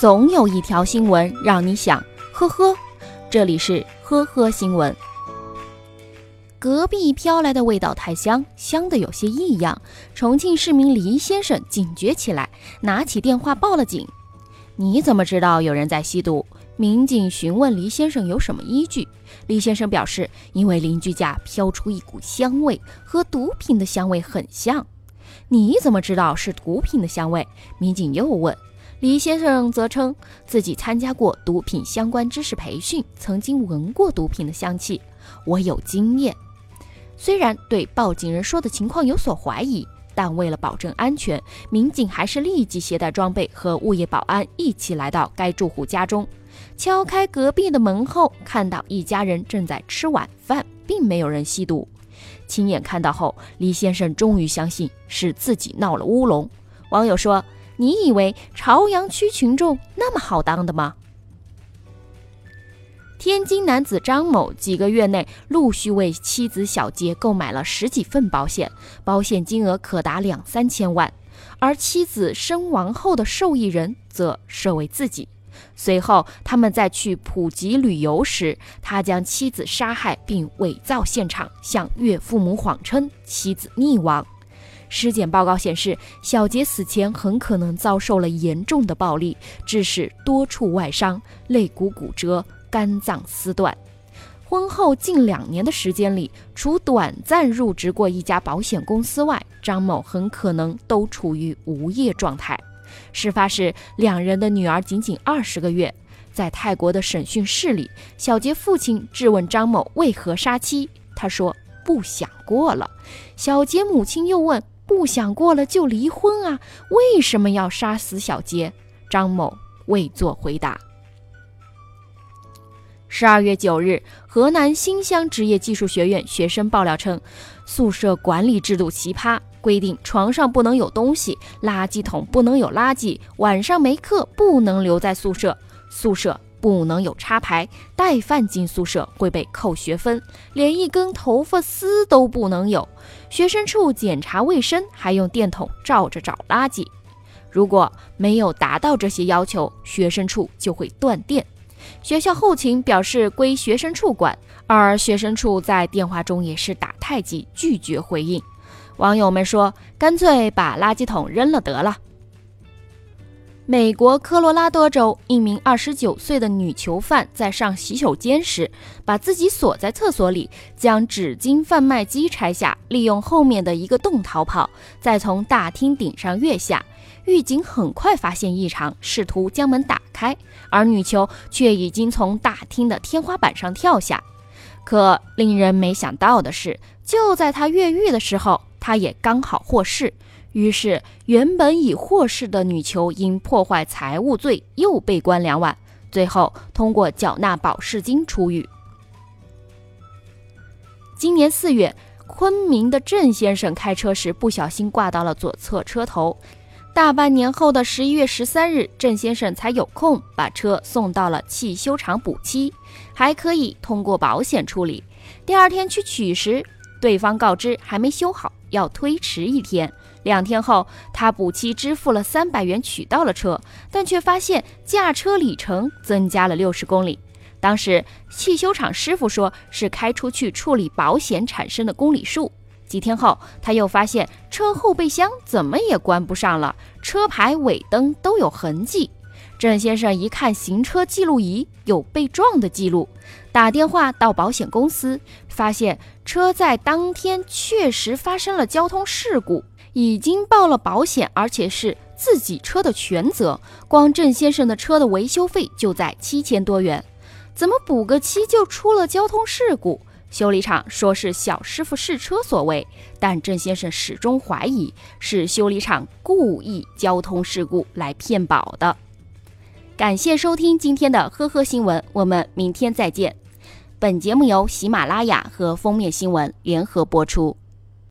总有一条新闻让你想呵呵。这里是呵呵新闻。隔壁飘来的味道太香，香的有些异样。重庆市民黎先生警觉起来，拿起电话报了警。你怎么知道有人在吸毒？民警询问黎先生有什么依据？黎先生表示，因为邻居家飘出一股香味，和毒品的香味很像。你怎么知道是毒品的香味？民警又问。黎先生则称自己参加过毒品相关知识培训，曾经闻过毒品的香气。我有经验。虽然对报警人说的情况有所怀疑，但为了保证安全，民警还是立即携带装备和物业保安一起来到该住户家中，敲开隔壁的门后，看到一家人正在吃晚饭，并没有人吸毒。亲眼看到后，李先生终于相信是自己闹了乌龙。网友说。你以为朝阳区群众那么好当的吗？天津男子张某几个月内陆续为妻子小杰购买了十几份保险，保险金额可达两三千万，而妻子身亡后的受益人则设为自己。随后，他们在去普吉旅游时，他将妻子杀害并伪造现场，向岳父母谎称妻子溺亡。尸检报告显示，小杰死前很可能遭受了严重的暴力，致使多处外伤、肋骨骨折、肝脏撕断。婚后近两年的时间里，除短暂入职过一家保险公司外，张某很可能都处于无业状态。事发时，两人的女儿仅仅二十个月。在泰国的审讯室里，小杰父亲质问张某为何杀妻，他说不想过了。小杰母亲又问。不想过了就离婚啊？为什么要杀死小杰？张某未作回答。十二月九日，河南新乡职业技术学院学生爆料称，宿舍管理制度奇葩，规定床上不能有东西，垃圾桶不能有垃圾，晚上没课不能留在宿舍，宿舍。不能有插排，带饭进宿舍会被扣学分，连一根头发丝都不能有。学生处检查卫生还用电筒照着找垃圾，如果没有达到这些要求，学生处就会断电。学校后勤表示归学生处管，而学生处在电话中也是打太极，拒绝回应。网友们说，干脆把垃圾桶扔了得了。美国科罗拉多州一名二十九岁的女囚犯在上洗手间时，把自己锁在厕所里，将纸巾贩卖机拆下，利用后面的一个洞逃跑，再从大厅顶上跃下。狱警很快发现异常，试图将门打开，而女囚却已经从大厅的天花板上跳下。可令人没想到的是，就在她越狱的时候，她也刚好获释。于是，原本已获释的女囚因破坏财物罪又被关两晚，最后通过缴纳保释金出狱。今年四月，昆明的郑先生开车时不小心挂到了左侧车头。大半年后的十一月十三日，郑先生才有空把车送到了汽修厂补漆，还可以通过保险处理。第二天去取时，对方告知还没修好，要推迟一天。两天后，他补漆支付了三百元，取到了车，但却发现驾车里程增加了六十公里。当时汽修厂师傅说是开出去处理保险产生的公里数。几天后，他又发现车后备箱怎么也关不上了，车牌、尾灯都有痕迹。郑先生一看行车记录仪有被撞的记录，打电话到保险公司，发现车在当天确实发生了交通事故。已经报了保险，而且是自己车的全责。光郑先生的车的维修费就在七千多元，怎么补个漆就出了交通事故？修理厂说是小师傅试车所为，但郑先生始终怀疑是修理厂故意交通事故来骗保的。感谢收听今天的呵呵新闻，我们明天再见。本节目由喜马拉雅和封面新闻联合播出。